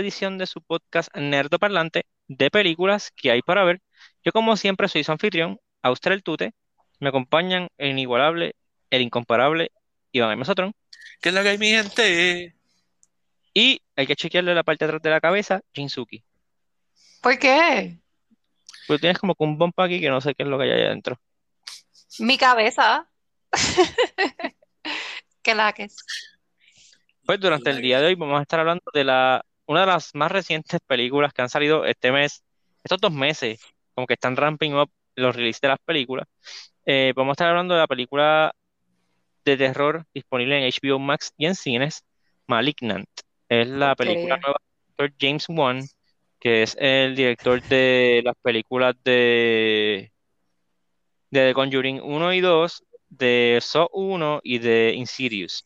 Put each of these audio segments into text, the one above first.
nueva edición de su podcast Nerdo Parlante de películas que hay para ver. Yo como siempre soy su anfitrión, Austral Tute. Me acompañan el inigualable, el incomparable Iván M. Sotrón. ¿Qué es lo que hay, mi gente? Y hay que chequearle la parte de atrás de la cabeza, Jinsuki. ¿Por qué? Porque tienes como que un bomba aquí que no sé qué es lo que hay allá adentro. Mi cabeza. ¿Qué la que es? Pues durante el día de hoy vamos a estar hablando de la, una de las más recientes películas que han salido este mes, estos dos meses, como que están ramping up los releases de las películas. Eh, vamos a estar hablando de la película de terror disponible en HBO Max y en cines, Malignant. Es la película nueva de James Wan, que es el director de las películas de, de The Conjuring 1 y 2, de Saw 1 y de Insidious.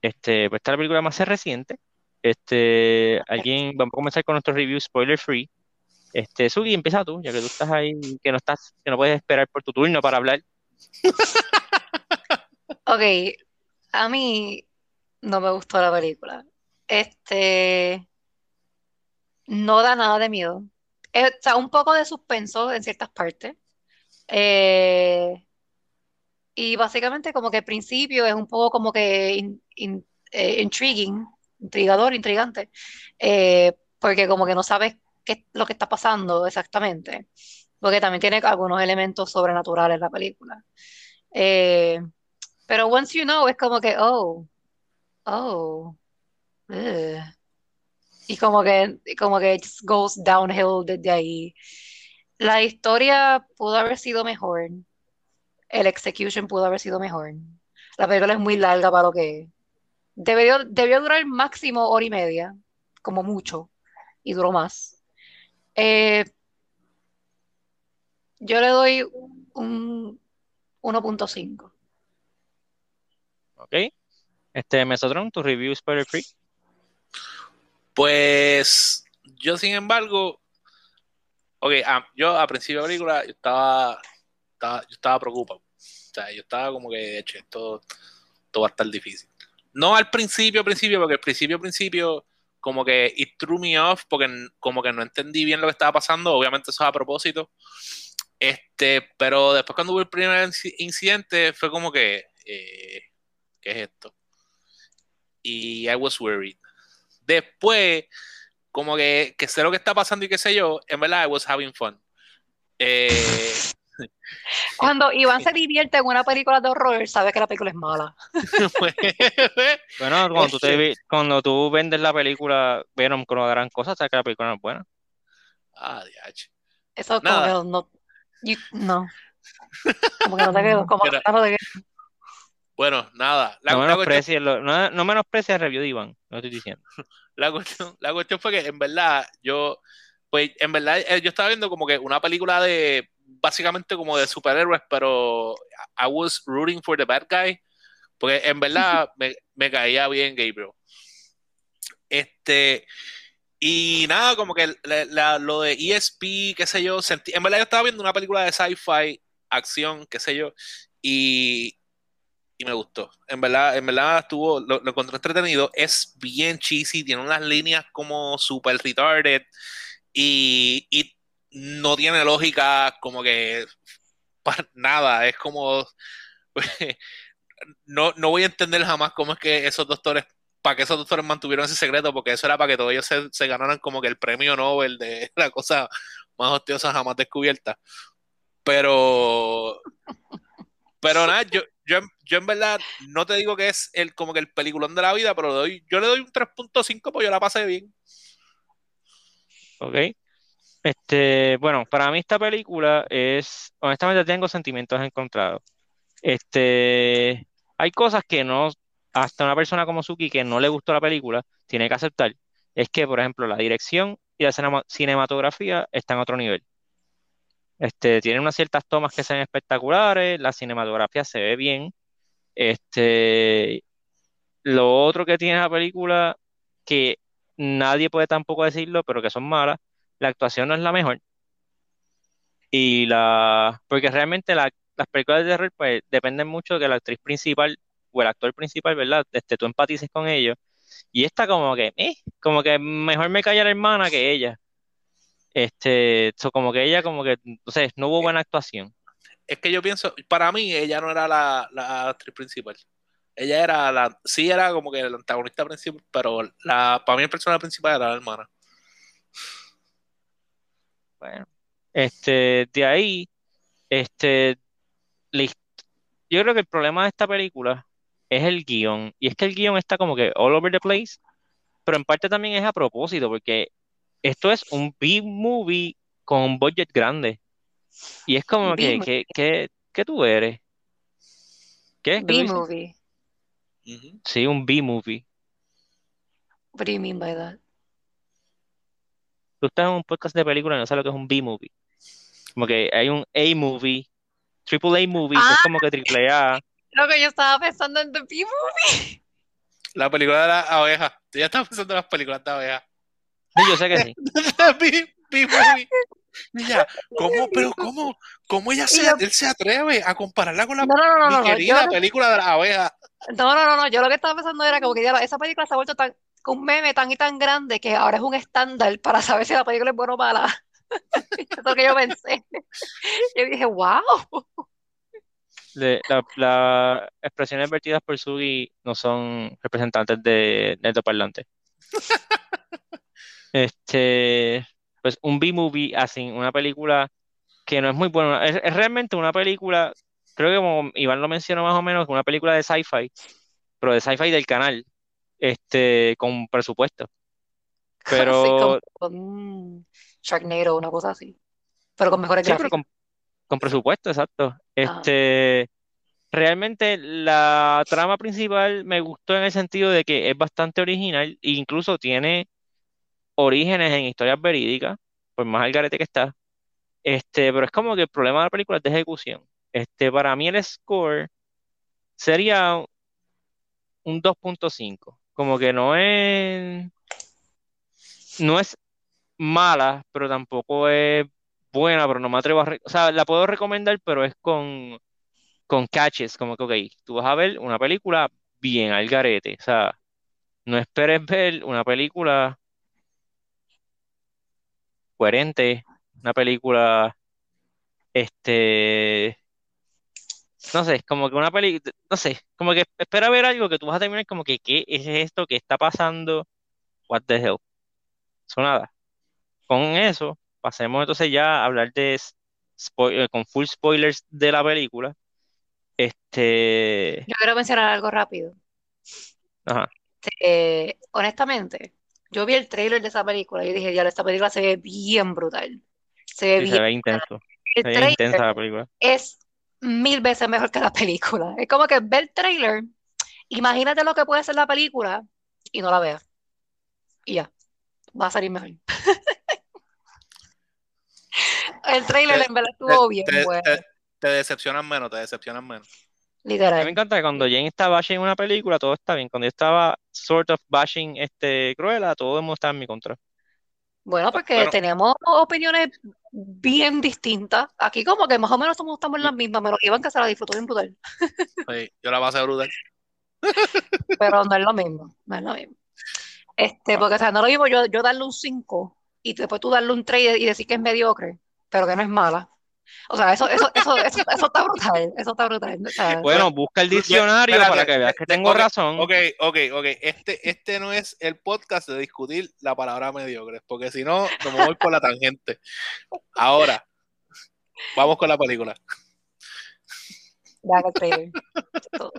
Este, pues esta es la película más reciente. Este, alguien, vamos a comenzar con nuestro review spoiler free. Este, Sugi, empieza tú, ya que tú estás ahí, que no estás, que no puedes esperar por tu turno para hablar. Ok, a mí no me gustó la película. Este, no da nada de miedo. Eh, o sea, un poco de suspenso en ciertas partes. Eh, y básicamente como que al principio es un poco como que eh, intriguing, intrigador, intrigante, eh, porque como que no sabes qué es lo que está pasando exactamente, porque también tiene algunos elementos sobrenaturales la película. Eh, pero once you know, es como que, oh, oh. Y como que, como que just goes downhill desde ahí. La historia pudo haber sido mejor. El execution pudo haber sido mejor. La película es muy larga para lo que. Debió, debió durar máximo hora y media, como mucho, y duró más. Eh, yo le doy un 1.5. ¿Ok? Este, Mesotron, tu review spoiler free. Pues yo, sin embargo, ok, ah, yo a principio de la película yo estaba, estaba- yo estaba preocupado. O sea, yo estaba como que, eche, esto, esto va a estar difícil. No al principio, principio, porque al principio, principio, como que it threw me off, porque como que no entendí bien lo que estaba pasando. Obviamente eso es a propósito. Este, pero después cuando hubo el primer inci- incidente, fue como que, eh, ¿qué es esto? Y I was worried. Después, como que, que sé lo que está pasando y qué sé yo, en verdad I was having fun. Eh, Cuando Iván se divierte en una película de horror, sabe que la película es mala. pues, Bueno, cuando tú, te Este. cuando tú vendes la película Venom con una gran cosa, sabes que la película no es buena. ah, diache. Eso Nada. que no, no, you- no. Como que no te quedo, como que Mira. no te quedo. Bueno, nada. La, No la cuestión, menosprecies lo- no, no menosprecies el review de Iván, no estoy diciendo. la cuestión- la cuestión fue que en verdad yo, pues en verdad eh, yo estaba viendo como que una película de, básicamente como de superhéroes, pero I was rooting for the bad guy, porque en verdad me, me caía bien Gabriel. Este, y nada, como que la- la- lo de ESP, qué sé yo, sentí, en verdad yo estaba viendo una película de sci-fi, acción, qué sé yo, y, y me gustó. En verdad, en verdad estuvo, lo, lo encontré entretenido, es bien cheesy, tiene unas líneas como super retarded y, y no tiene lógica como que para nada, es como no, no voy a entender jamás cómo es que esos doctores, para que esos doctores mantuvieron ese secreto, porque eso era para que todos ellos se, se ganaran como que el premio Nobel de la cosa más hostiosa jamás descubierta. Pero, pero nada, yo, yo, yo en verdad no te digo que es el, como que el peliculón de la vida, pero doy, yo le doy un 3.5 porque yo la pasé bien. ¿Ok? Este, bueno, para mí esta película es, honestamente tengo sentimientos encontrados. Este, hay cosas que no, hasta una persona como Suki que no le gustó la película, tiene que aceptar. Es que, por ejemplo, la dirección y la cinema- cinematografía están a otro nivel. Este, tienen unas ciertas tomas que se espectaculares, la cinematografía se ve bien. Este, lo otro que tiene la película, que nadie puede tampoco decirlo, pero que son malas, la actuación no es la mejor. Y la, porque realmente la- las películas de terror, pues, dependen mucho de que la actriz principal o el actor principal, ¿verdad? Este, tú empatices con ellos. Y esta como que, eh, como que mejor me calla la hermana que ella. Este, so, como que ella como que, entonces, no hubo buena actuación. Es que yo pienso, para mí ella no era la, la actriz principal. Ella era la, sí era como que el antagonista principal, pero la, para mí el personaje principal era la hermana. Bueno, este, de ahí, este, yo creo que el problema de esta película es el guion. Y es que el guion está como que all over the place, pero en parte también es a propósito, porque esto es un B-movie con un budget grande. Y es como que, que, que, ¿qué tú eres? ¿Qué? B-movie. Sí, un B-movie. What do you mean by that? Tú estás en un podcast de película y no sabes lo que es un B-movie. Como que hay un A-movie, triple A-movie, que es Ah. como que triple A. Lo que yo estaba pensando en The B-movie. La película de la abeja. Tú ya estás pensando en las películas de abeja. Sí, yo sé que sí. B- B-movie. Mira, ¿cómo, pero cómo, cómo ella se, él se atreve a compararla con la No, no, no, no, mi no, no. Yo, querida película de la abeja? no, no, no, no. Yo lo que estaba pensando era como que ya esa película se ha vuelto tan, un meme tan y tan grande que ahora es un estándar para saber si la película es buena o mala. Eso es lo que yo pensé. Yo dije, wow. La- las expresiones vertidas por Sugi no son representantes de parlante. Este, pues un B-movie, así, una película que no es muy buena. Es, es realmente una película, creo que como Iván lo mencionó más o menos, una película de sci-fi, pero de sci-fi del canal, este, con presupuesto. Pero- como con Sharknado, una cosa así. Pero con mejores Sí, pero con, con presupuesto, exacto. Este, realmente la trama principal me gustó en el sentido de que es bastante original e incluso tiene orígenes en historias verídicas, por más al garete que está. Este, pero es como que el problema de la película es de ejecución. Este, para mí el score sería un 2.5. Como que no es, no es mala, pero tampoco es buena, pero no me atrevo a... o sea, la puedo recomendar, pero es con, con catches, como que, ok, tú vas a ver una película bien al garete, o sea, no esperes ver una película coherente, una película, este, no sé, como que una película, no sé, como que espera ver algo que tú vas a terminar como que, ¿qué es esto que está pasando? What the hell? Eso nada. Con eso, pasemos entonces ya a hablar de eh, con full spoilers de la película. Este, Yo quiero mencionar algo rápido. ajá, Eh, honestamente, yo vi el trailer de esa película y dije, ya, esta película se ve bien brutal. Se ve sí, se bien. ve intenso, El se ve intensa la película. es mil veces mejor que la película. Es como que ver el trailer, imagínate lo que puede ser la película y no la veas. Y ya, va a salir mejor. El trailer Te- en verdad estuvo bien te, bueno, te- te decepcionan menos, te decepcionan menos. A mí me literal. encanta que cuando Jane está bashing una película, todo está bien. Cuando yo estaba sort of bashing este Cruella, todo el mundo estaba en mi contra. Bueno, porque Bueno. tenemos opiniones bien distintas. Aquí como que más o menos somos, estamos en las mismas, pero Iván que se la disfrutó bien brutal. Sí, yo la pasé brutal. Pero no es lo mismo, no es lo mismo. Este, porque o sea, no es lo mismo yo, yo darle un 5 y después tú darle un 3 y decir que es mediocre, pero que no es mala. O sea, eso, eso, eso, eso, eso está brutal, eso está brutal. O sea, Bueno, busca el diccionario espérate, para que veas que tengo razón. Ok, ok, ok. Este, este no es el podcast de discutir la palabra mediocre, porque si no, nos voy por la tangente. Ahora, vamos con la película. trailer. Todo.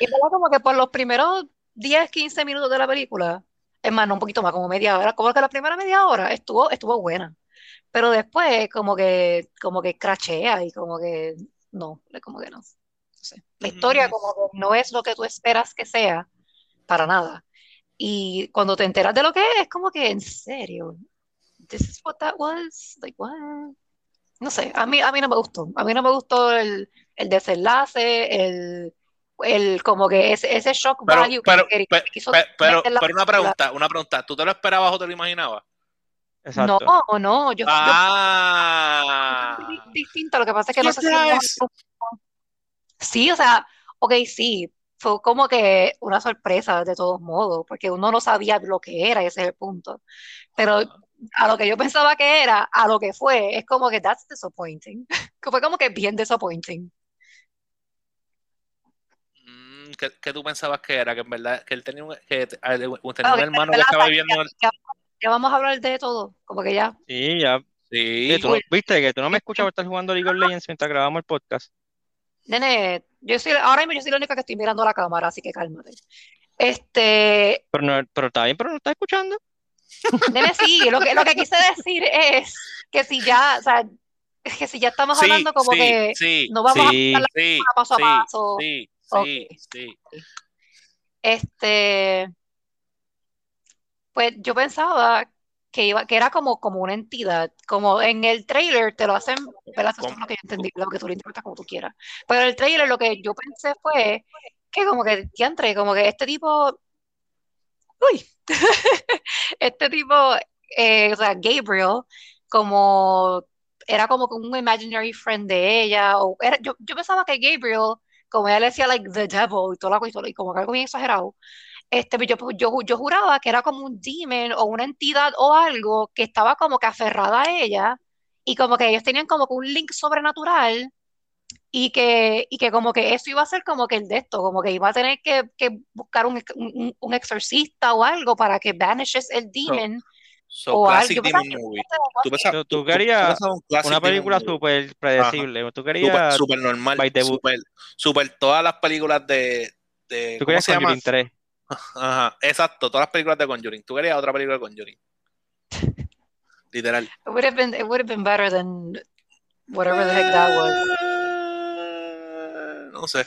Y verdad como que por los primeros 10, 15 minutos de la película, es más, no un poquito más, como media hora, como que la primera media hora estuvo, estuvo buena. Pero después como que, como que crachea y como que no, como que no. No sé. La historia como que no es lo que tú esperas que sea, para nada. Y cuando te enteras de lo que es, es como que en serio, this is what that was, like what? No sé, a mí, a mí no me gustó. A mí no me gustó el, el desenlace, el, el como que ese, ese shock Pero, value que, pero, que quiso pe- pero, pero una película. pregunta, una pregunta. ¿Tú te lo esperabas o te lo imaginabas? Exacto. No, no, yo, Ah. di- distinto. Lo que pasa es que no sé si. Sí, o sea, ok, sí, fue como que una sorpresa de todos modos, porque uno no sabía lo que era, ese es el punto. Pero a lo que yo pensaba que era, a lo que fue, es como que that's disappointing. Que fue como que bien disappointing. Mm, ¿Qué, qué tú pensabas que era? Que en verdad, que él tenía un, que, tenía Ah, un ok, hermano que estaba viviendo. Ya, vamos a hablar de todo, como que ya. Sí, ya. Sí, Oye, tú no- ¿Viste que tú no me escuchas por estar jugando League of Legends mientras grabamos el podcast? Nene, yo soy, ahora mismo yo soy la única que estoy mirando la cámara, así que cálmate. Este, Pero, no, pero está bien, pero no estás escuchando. nene, sí, lo que, lo que quise decir es que si ya, o sea, que si ya estamos sí, hablando como sí, que sí, no vamos Sí. a pasar la sí, película paso a paso. sí, Ok. sí, sí. Este, pues yo pensaba que iba, que era como, como una entidad, como en el trailer te lo hacen, ¿verdad? Eso es lo que yo entendí, lo que tú lo interpretas como tú quieras. Pero en el trailer lo que yo pensé fue que como que, diantre, como que este tipo, uy, este tipo, eh, o sea, Gabriel, como era como un imaginary friend de ella, o era, yo, yo pensaba que Gabriel, como ella le decía, like, the devil, y toda la cosa, y como que algo bien exagerado, este, yo, yo, yo juraba que era como un demon o una entidad o algo que estaba como que aferrada a ella, y como que ellos tenían como que un link sobrenatural, y que, y que como que eso iba a ser como que el de esto, como que iba a tener que, que buscar un, un, un exorcista o algo para que vanishes el demon. So, o algo. classic pensaba demon movie. algo Tú así. pensabas, Tú- tú tú- tú querías un Una película súper predecible. Tú Super, querías super normal, super, super todas las películas de, de Tú ¿cómo querías se llama? Conjuring 3. Ajá, exacto, todas las películas de Conjuring. Tú querías otra película de Conjuring. Literal. It would have been, it would have been better than whatever the heck that was. No sé.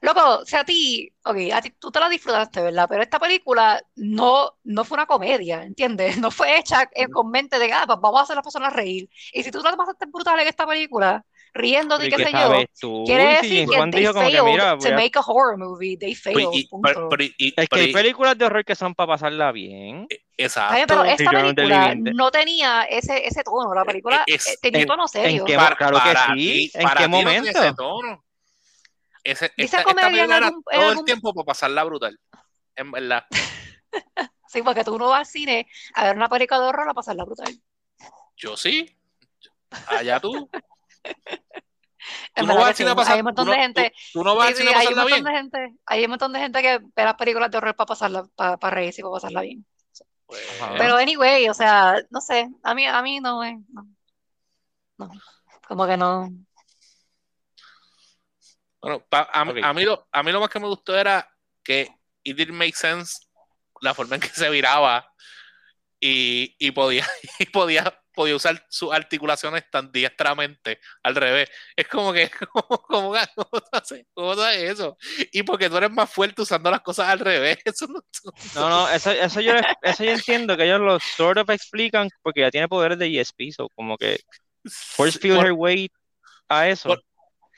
Loco, o sea, a ti, ok, a ti tú te la disfrutaste, ¿verdad? Pero esta película no, no fue una comedia, ¿entiendes? No fue hecha con mente de, ah, pues vamos a hacer a las personas reír. Y si tú la pasaste brutal en esta película, riéndote y ¿Y qué sé yo, tú? quiere decir que they como que, failed mira, to a- make a horror movie. They Pero, failed, y- punto. pero- pero- y- Es que pero- hay películas de horror que son para pasarla bien. Pero exacto. esta Yo no te película no tenía ese, ese tono. La película Es- eh, tenía un en- tono serio. qué- Para, claro que para sí. ti, ¿En para qué ti no momento? ese tono. Ese, esta, esta comedia en película era algún- en todo algún- el tiempo para pasarla brutal. En verdad. Sí, porque tú no vas al cine a ver una película de horror a pasarla brutal. Yo sí. Allá tú. Tú no vas sí, cine a hay pasar. un montón de gente. tú- tú no vas Sí, al sí, cine a hay un pasarla montón bien. de gente, hay un montón de gente que ve las películas de horror para pasarla, para, para reírse y para pasarla bien. Pues. Pero anyway, o sea, no sé, a mí, a mí no me, no, no, como que no. Bueno, pa- a, mí- Ok. a, mí lo, a mí lo más que me gustó era que it didn't make sense la forma en que se viraba y, y podía, y podía, podía usar sus articulaciones tan diestramente al revés. Es como que, ¿cómo, cómo, cómo eso? Y porque tú eres más fuerte usando las cosas al revés. Eso no, No, no, eso, eso, yo, eso yo entiendo que ellos lo sort of explican porque ya tiene poderes de ESP, so como que force field por, her way a eso. por-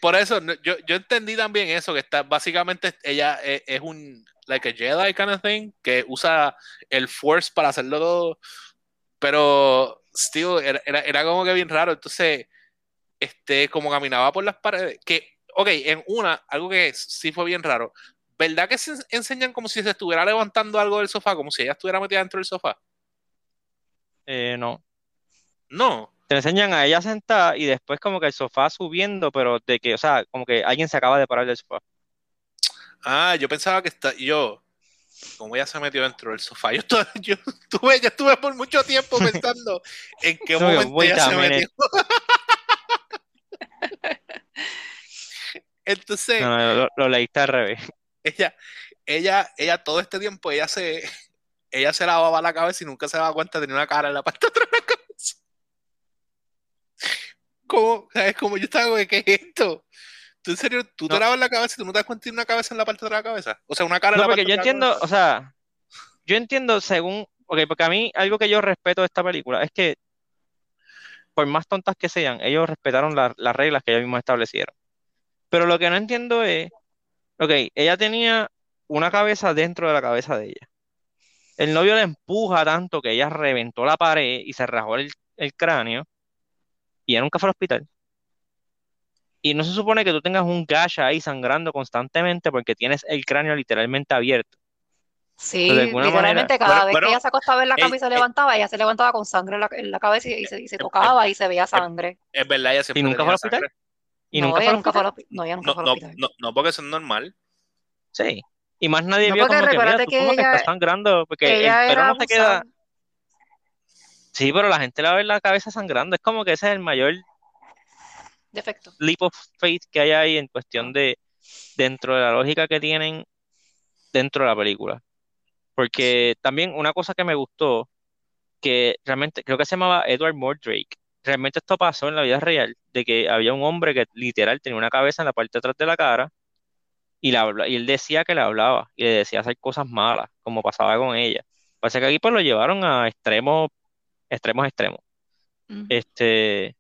por eso, yo, yo entendí también eso, que está básicamente ella es, es un like a Jedi kind of thing, que usa el Force para hacerlo todo, pero still, era, era, era como que bien raro. Entonces, este, como caminaba por las paredes, que, ok, en una, algo que sí fue bien raro, ¿verdad que se enseñan como si se estuviera levantando algo del sofá, como si ella estuviera metida dentro del sofá? Eh, no. No. Te enseñan a ella sentada y después como que el sofá subiendo, pero de que, o sea, como que alguien se acaba de parar del sofá. Ah, yo pensaba que está, yo, como ella se metió dentro del sofá, yo, estuve, yo, estuve, yo estuve por mucho tiempo pensando en qué momento ella se metió. Entonces, No, no, lo, lo leíste al revés. ella, ella, ella todo este tiempo, ella se, ella se lavaba la cabeza y nunca se daba cuenta, tenía una cara en la parte de atrás de la cabeza. Como, ¿sabes? Como yo estaba, ¿qué es esto? ¿Tú en serio, tú te lavas la cabeza y tú no te das cuenta tiene una cabeza en la parte de de la cabeza? O sea, una cara en No, la parte porque yo de de la entiendo, cabeza. o sea, yo entiendo según, ok, porque a mí algo que yo respeto de esta película es que por más tontas que sean, ellos respetaron la- las reglas que ellos mismos establecieron. Pero lo que no entiendo es, ok, ella tenía una cabeza dentro de la cabeza de ella. El novio la empuja tanto que ella reventó la pared y se rajó el, el cráneo y ella nunca fue al hospital. Y no se supone que tú tengas un gash ahí sangrando constantemente porque tienes el cráneo literalmente abierto. Sí, literalmente manera- cada vez que ella se acostaba en la cama y se eh, eh, levantaba, ella se levantaba con sangre en la, en la cabeza y, y se, y se eh, tocaba y se veía sangre. Es verdad, ella siempre ¿Y nunca fue al hospital? Y no, nunca ella nunca fue al hospital. hospi- no, ella nunca No, fue al hospital. no, no, porque eso es normal. Sí. Y más nadie No, vio como que, mira, tú que como que ella- estás sangrando, porque el Ella pelo no se queda... Sí, pero la gente la ve la cabeza sangrando. Es como que ese es el mayor Defecto. leap of faith que hay ahí en cuestión de dentro de la lógica que tienen dentro de la película. Porque también una cosa que me gustó, que realmente creo que se llamaba Edward Mordrake. Realmente esto pasó en la vida real, de que había un hombre que literal tenía una cabeza en la parte de atrás de la cara y, la, y él decía que le hablaba y le decía hacer cosas malas, como pasaba con ella. Pasa que aquí pues lo llevaron a extremos, extremos, extremos. Este,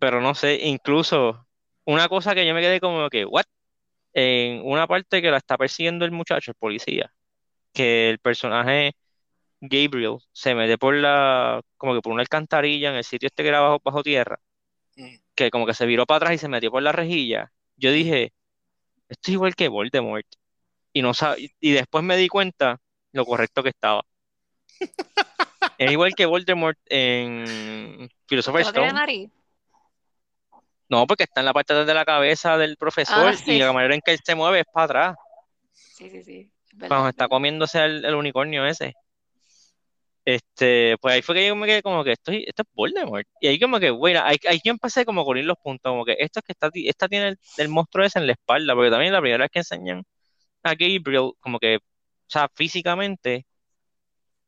pero no sé, incluso una cosa que yo me quedé como que, ¿what? En una parte que la está persiguiendo el muchacho, el policía, que el personaje Gabriel se mete por la, como que por una alcantarilla en el sitio este que era bajo, bajo tierra, Mm. que como que se viró para atrás y se metió por la rejilla. Yo dije, esto es igual que Voldemort. Y no sab- y después me di cuenta lo correcto que estaba. Es igual que Voldemort en Philosopher's ¿Que no tiene Stone. No, porque está en la parte de la cabeza del profesor Ah, sí. y la manera en que él se mueve es para atrás, Sí, sí, sí. es cuando está comiéndose el, el unicornio ese. Este, pues ahí fue que yo me quedé como que esto, esto es Voldemort. Y ahí como que, bueno, ahí, ahí yo empecé como a unir los puntos, como que esto es que está, esta tiene el, el monstruo ese en la espalda, porque también la primera vez que enseñan a Gabriel, como que, o sea, físicamente,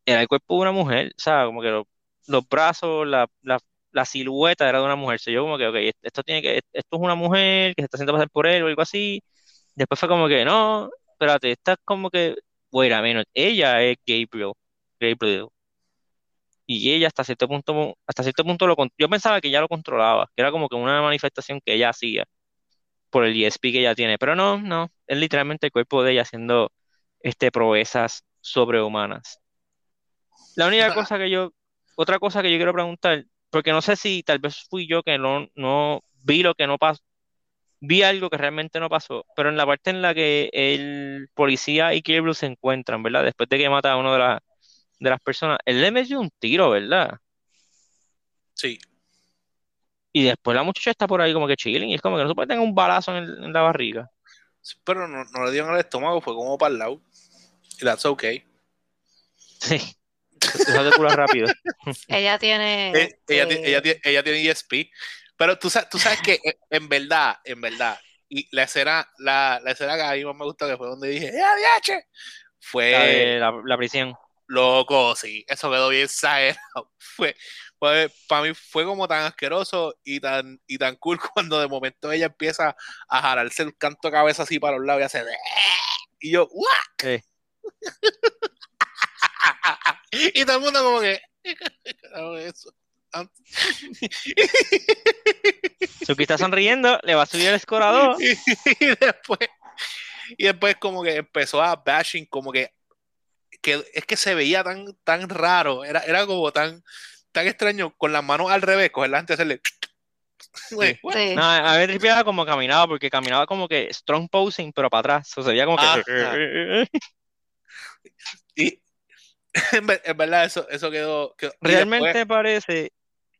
era el cuerpo de una mujer, o sea, como que lo- los brazos, la, la, la silueta era de una mujer. So, yo como que, ok, esto tiene que, esto es una mujer que se está haciendo pasar por él o algo así. Después fue como que, no, espérate, esta es como que, bueno, menos, ella es Gabriel, Gabriel. Y ella hasta cierto punto, hasta cierto punto lo, yo pensaba que ella lo controlaba, que era como que una manifestación que ella hacía por el ESP que ella tiene, pero no, no, es literalmente el cuerpo de ella haciendo este proezas sobrehumanas. La única cosa que yo, otra cosa que yo quiero preguntar, porque no sé si tal vez fui yo que no, no vi lo que no pasó, vi algo que realmente no pasó, pero en la parte en la que el policía y Gabriel se encuentran, ¿verdad? Después de que mata a uno de, las de las personas, él le metió un tiro, ¿verdad? Sí. Y después la muchacha está por ahí como que chilling y es como que no se puede tener un balazo en, el- en la barriga. Sí, Pero no, no le dieron al estómago, fue como para el lado. Y that's okay. Sí, eso te cura rápido. Ella tiene. Eh, ella, este, ti- ella, ti- ella tiene ESP. Pero tú sabes, tú sabes que eh, en verdad, en verdad, y la escena, la, la escena que a mí más me gusta que fue donde dije, ¡Eh, DH! La, Fue de la, la prisión. loco, sí. Eso quedó bien exagerado. Fue, fue, para mí fue como tan asqueroso y tan, y tan cool cuando de momento ella empieza a jararse el canto de cabeza así para los lados y hace "Eh", y yo ¡guau! Sí. Y todo el mundo como que "¿Qué carajo es eso?". Suki está sonriendo, le va a subir el score a dos. y después y después como que empezó a bashing como que, que es que se veía tan tan raro era, era como tan tan extraño con las manos al revés cogerla antes de hacerle sí. No, a ver, tripeaba como caminaba, porque caminaba como que strong posing, pero para atrás. O sea, se veía como que. y en, ver- en verdad eso eso quedó, Realmente después- parece.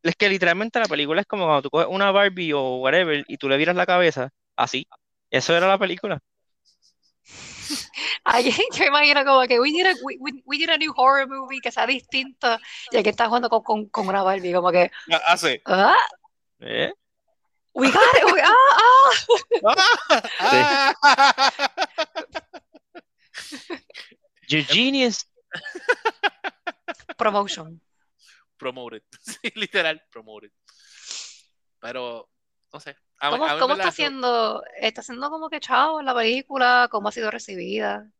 Es que literalmente la película es como cuando tú coges una Barbie o whatever y tú le viras la cabeza, así. Eso era la película. Ay, yo imagino como que we need, a, we, we- need a new horror movie que sea distinto. Y aquí está jugando con, con, con una Barbie, como que, hace ah, ¿Eh? we got it, we- ah, ah. Ah. You genius. Promotion. promoted sí, literal promoted pero no sé a ¿Cómo, a está haciendo? ¿Está haciendo como que chao la película? ¿Cómo ha sido recibida?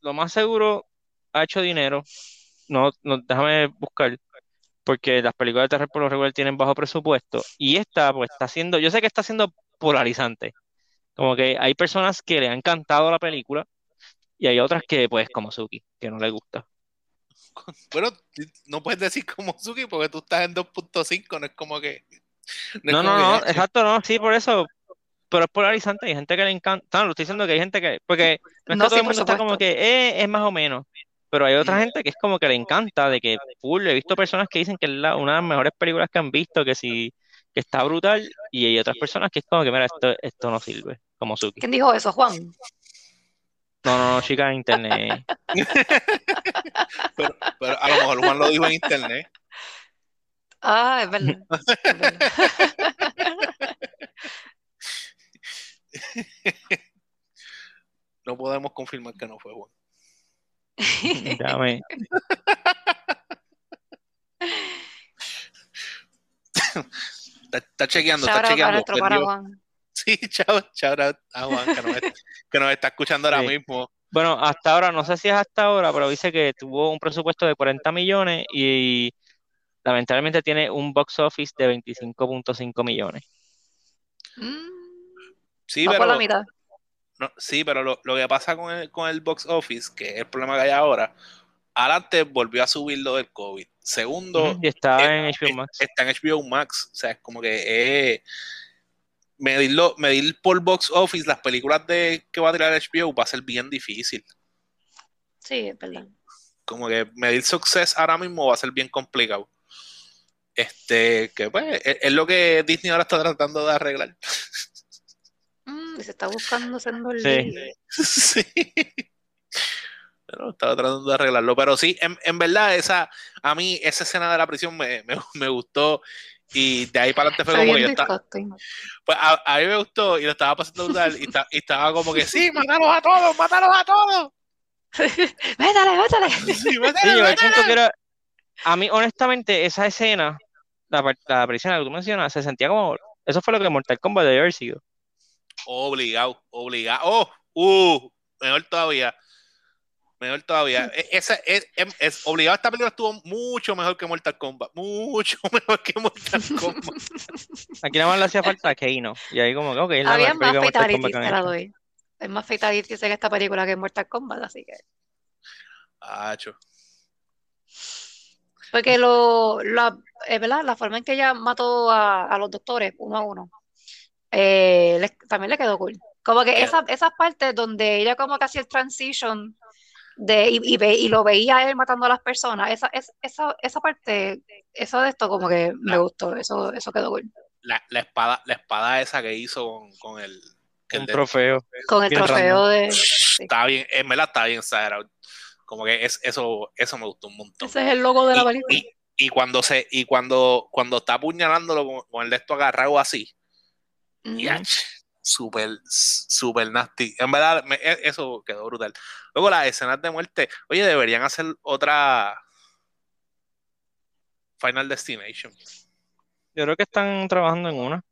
Lo más seguro ha hecho dinero. No, no, déjame buscar. Porque las películas de terror por lo regular tienen bajo presupuesto. Y esta, pues, está siendo. Yo sé que está siendo polarizante. Como que hay personas que le han encantado la película. Y hay otras que, pues, como Suki, que no le gusta. bueno no puedes decir como Suki porque tú estás en 2.5 no es como que es No, como no, que, no, exacto, no, sí, por eso. Pero es polarizante, hay gente que le encanta. No, lo estoy diciendo que hay gente que. Porque no es No, que todo sí, el mundo está como que eh, es más o menos. Pero hay otra Mm. gente que es como que le encanta, de que full. He visto personas que dicen que es la- una de las mejores películas que han visto, que sí, que está brutal. Y hay otras personas que es como que, mira, esto, esto no sirve, como Suki. ¿Quién dijo eso, Juan? No, no, no, chica en internet. Pero, pero a lo mejor Juan lo dijo en internet. Ah, es verdad. Es verdad. No podemos confirmar que no fue Juan. Déjame. Está, está chequeando, Shout está chequeando. nuestro perdió. Sí, chao, chao a Juan que nos, está- que nos está escuchando ahora Sí. mismo. Bueno, hasta ahora, no sé si es hasta ahora, pero dice que tuvo un presupuesto de 40 millones y lamentablemente tiene un box office de 25.5 millones. Mm, Sí, por la pero, mitad. no, sí, pero lo, lo que pasa con el, con el box office, que es el problema que hay ahora, adelante volvió a subir lo del COVID. Segundo, Ujú, Y está eh, en HBO Max. está en HBO Max. O sea, es como que eh, medirlo, medir por box office las películas de que va a tirar HBO va a ser bien difícil. Sí, es verdad. Como que medir success ahora mismo va a ser bien complicado. Este, que pues, es, es lo que Disney ahora está tratando de arreglar. Mm, se está buscando siendo el Sí. sí. Pero estaba tratando de arreglarlo. Pero sí, en, en verdad, esa, a mí esa escena de la prisión me, me, me gustó. Y de ahí para adelante fue como que yo estaba. Pues a, a mí me gustó y lo estaba pasando brutal y, ta- y estaba como que sí, mátalos a todos, mátalos a todos. Métale, métale. Sí, Sí, que era. A mí, honestamente, esa escena, la, la prisión que tú mencionas, se sentía como. Eso fue lo que Mortal Kombat debe haber sido. Obligado, obligado. Oh, uh, mejor todavía. Mejor todavía. E- Esa, es, es- es- obligado, esta película estuvo mucho mejor que Mortal Kombat. Mucho mejor que Mortal Kombat. Aquí nada más le hacía falta Kano. Y ahí, como que, ok, es la Había más fatalities, te la doy. Hay más fatalities en esta película que en Mortal Kombat, así que. Acho. Porque lo, la, es verdad, la forma en que ella mató a, a los doctores uno a uno, eh, le- también le quedó cool. Como que esa, esas partes donde ella como que hacía el transition de, y, y, ve- y lo veía a él matando a las personas, esa, es- esa, esa parte, eso de esto como que me La- gustó, eso, eso quedó cool. La, la espada, la espada esa que hizo con, con el, que el trofeo. Con el Bien trofeo de... Está bien, en verdad está bien exagerado. Como que es, eso, eso me gustó un montón. Ese es el logo de la película. y- y cuando se, y cuando, cuando está apuñalándolo con, con el de esto agarrado así, yach, super, super nasty. En verdad, me- e- eso quedó brutal. Luego las escenas de muerte, oye, deberían hacer otra Final Destination. Yo creo que están trabajando en una.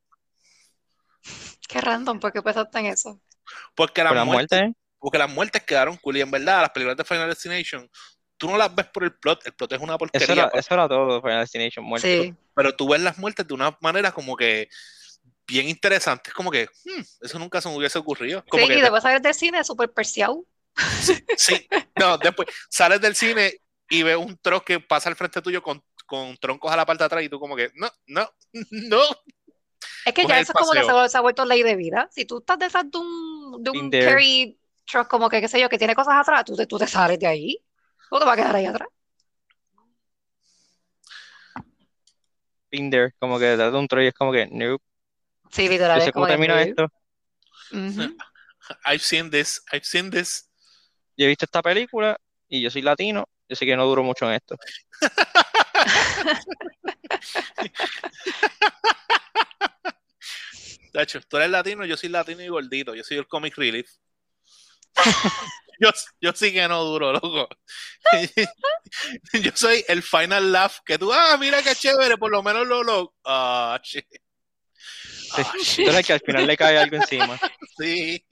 Qué random, porque pensaste en eso. Porque Por las la muertes, muerte, porque las muertes quedaron cool y en verdad las películas de Final Destination, tú no las ves por el plot, el plot es una eso porquería, era, pero, eso era todo, Final Destination muerte. Sí. pero tú ves las muertes de una manera como que bien interesante, es como que hmm, eso nunca se me hubiese ocurrido. Como Sí, que y después salir del cine súper perseado. Sí, no, después sales del cine y ves un trozo que pasa al frente tuyo con, con troncos a la parte de atrás y tú como que, no, no, no. Es que Coge ya eso es como que se, ha- se ha vuelto ley de vida. Si tú estás detrás de un, de un carry truck, como que, qué sé yo, que tiene cosas atrás, tú te, tú te sales de ahí. ¿Cómo te vas a quedar ahí atrás? There, como que detrás de un troll es como que, nope. Sí, literal, Yo sé cómo que, termina esto. I've seen this, I've seen this. Yo he visto esta película y yo soy latino. Yo sé que no duro mucho en esto. Tacho, tú eres latino, yo soy latino y gordito, yo soy el comic relief. yo, yo sí que no duro, loco. yo soy el final laugh que tú, ah, mira qué chévere, por lo menos lo lo. Ah, shit. Ah, shit. Tú eres el que al final le cae algo encima. Sí.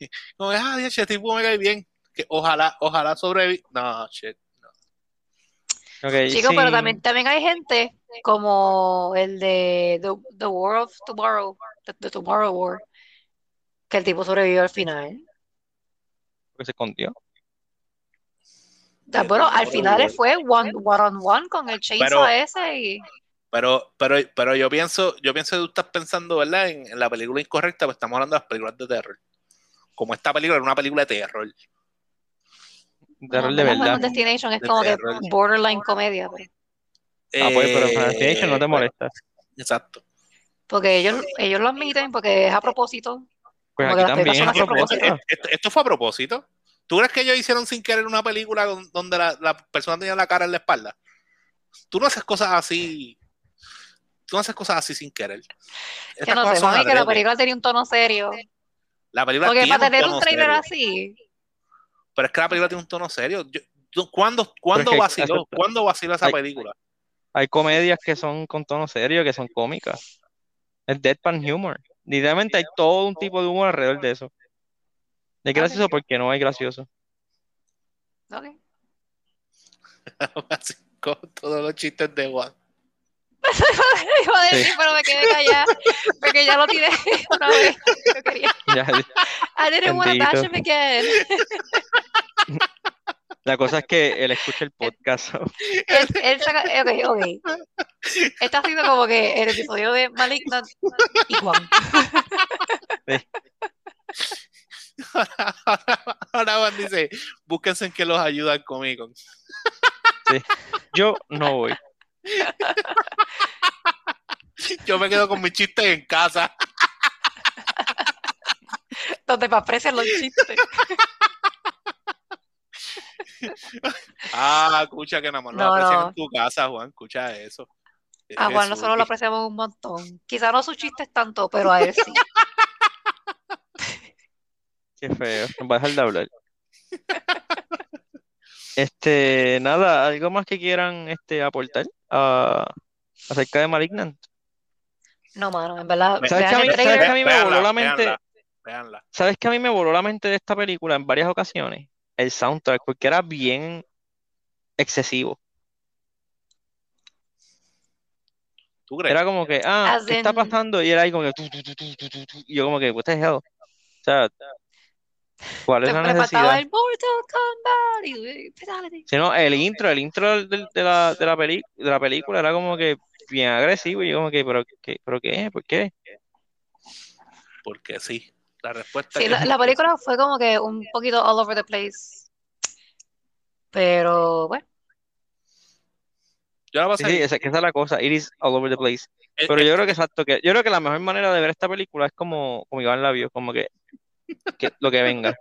Como, ah, Dios, este tipo me cae bien. Que ojalá, ojalá sobreviva. No, shit. Ok, Chicos, sí. pero también, también hay gente como el de The, The War of Tomorrow, The, The Tomorrow War, que el tipo sobrevivió al final. Porque se escondió. Sea, bueno, al final fue one, one on one con el chainsaw Pero- ese y... Pero, pero, pero yo pienso, yo pienso que tú estás pensando, ¿verdad? En, en la película incorrecta, pues estamos hablando de las películas de terror. Como esta película era una película de terror. Terror No, de Final verdad. Destination es De como que terror. borderline comedia, pues. Ah, pues, pero Eh, Destination no te bueno, molesta. exacto. Porque ellos, ellos lo admiten porque es a propósito. Pues aquí que también es a propósito. Esto, esto fue a propósito. ¿Tú crees que ellos hicieron sin querer una película don- donde la, la persona tenía la cara en la espalda? Tú no haces cosas así. Tú no haces cosas así sin querer. Yo Estas no cosas sé, mami, que la película tenía un tono serio. La película Porque tiene para tener un tono trailer serio. así, Pero es que la película tiene un tono serio. Yo- yo- ¿Cuándo, cuándo que- vaciló? ¿Cuándo vaciló esa Hay- película? Hay comedias que son con tono serio, que son cómicas. Es deadpan humor. Literalmente hay todo un tipo de humor alrededor de eso. Es gracioso porque no hay gracioso. ok. Así con todos los chistes de Juan. Iba a decir, Sí. pero me quedé callada porque ya lo tiré una vez. Yo quería. Ya, I didn't want to bash him again. la cosa es que él escucha el podcast. Él, él saca, ok, ok. Este ha sido como que el episodio de Malignant y Juan. Ahora, ahora Juan dice, búsquense en que los ayudan conmigo. Yo no voy. Yo me quedo con mis chistes en casa. Donde me aprecian los chistes. Ah, escucha que nada más lo No, aprecian no. en tu casa, Juan. Escucha eso. A Juan Jesús. nosotros lo apreciamos un montón. Quizá no sus chistes tanto, pero a él sí. Qué feo. Va a dejar de hablar. Este, nada, algo más que quieran este, aportar acerca de Malignant. No, mano, en verdad. Ve- ¿Sabes que a mí- el sabes trailer. que a mí me Véanla, voló la mente? véanla, véanla. ¿Sabes que a mí me voló la mente de esta película en varias ocasiones? El soundtrack, porque era bien excesivo. ¿Tú crees? Era como que, ah, As ¿qué está pasando? Y era ahí como que, tu, tu, tu, tu, tu, tu, tu. Y yo como que, what the hell? O sea, ¿cuál es la necesidad? el Mortal Kombat y Fatality. Si no, el intro, el intro del- de la, de la, peli- de la película era como que bien agresivo y yo como que, ¿pero qué? ¿Pero qué? ¿Por qué? Porque sí. La respuesta Sí, es la, la película fue como que un poquito all over the place. Pero bueno, Yo la pasé Sí, esa, es la cosa, it is all over the place. Eh, Pero eh, yo creo que exacto, que yo creo que la mejor manera de ver esta película es como, como Iván Labios, como que, que lo que venga.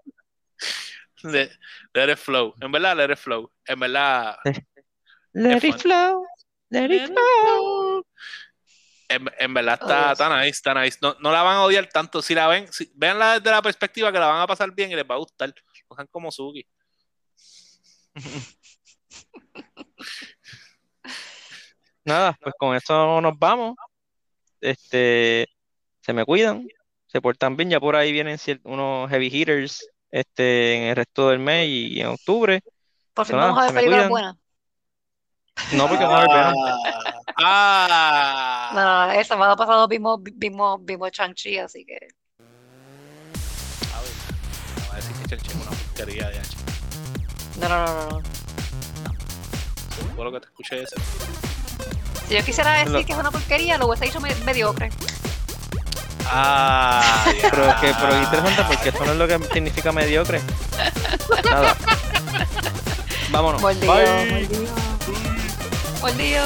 let it flow. En verdad, let it flow. En verdad, Let Es it flow, let it flow. en, en verdad Oh, está, Dios. está nice, está nice. No, no la van a odiar tanto. Si la ven, si, véanla desde la perspectiva que la van a pasar bien y les va a gustar. No sean como Suki. Nada, pues con esto nos vamos. Este, se me cuidan, se portan bien. Ya por ahí vienen unos heavy hitters este, en el resto del mes y en octubre. por fin vamos a ver películas buenas. No, porque vamos a ver. Ah, No, el sábado pasado vimos, vimos, vimos Shang-Chi, así que A ver, me va a decir que Chanchi es una porquería de H. no, no, no, no, no. Todo lo que te escuché es Si yo quisiera decir Lo- que es una porquería, lo hubiese dicho me- mediocre. Ah, Pero es que, pero es interesante porque eso no es lo que significa mediocre. Nada. Vámonos. Bye. mordido. Mordido.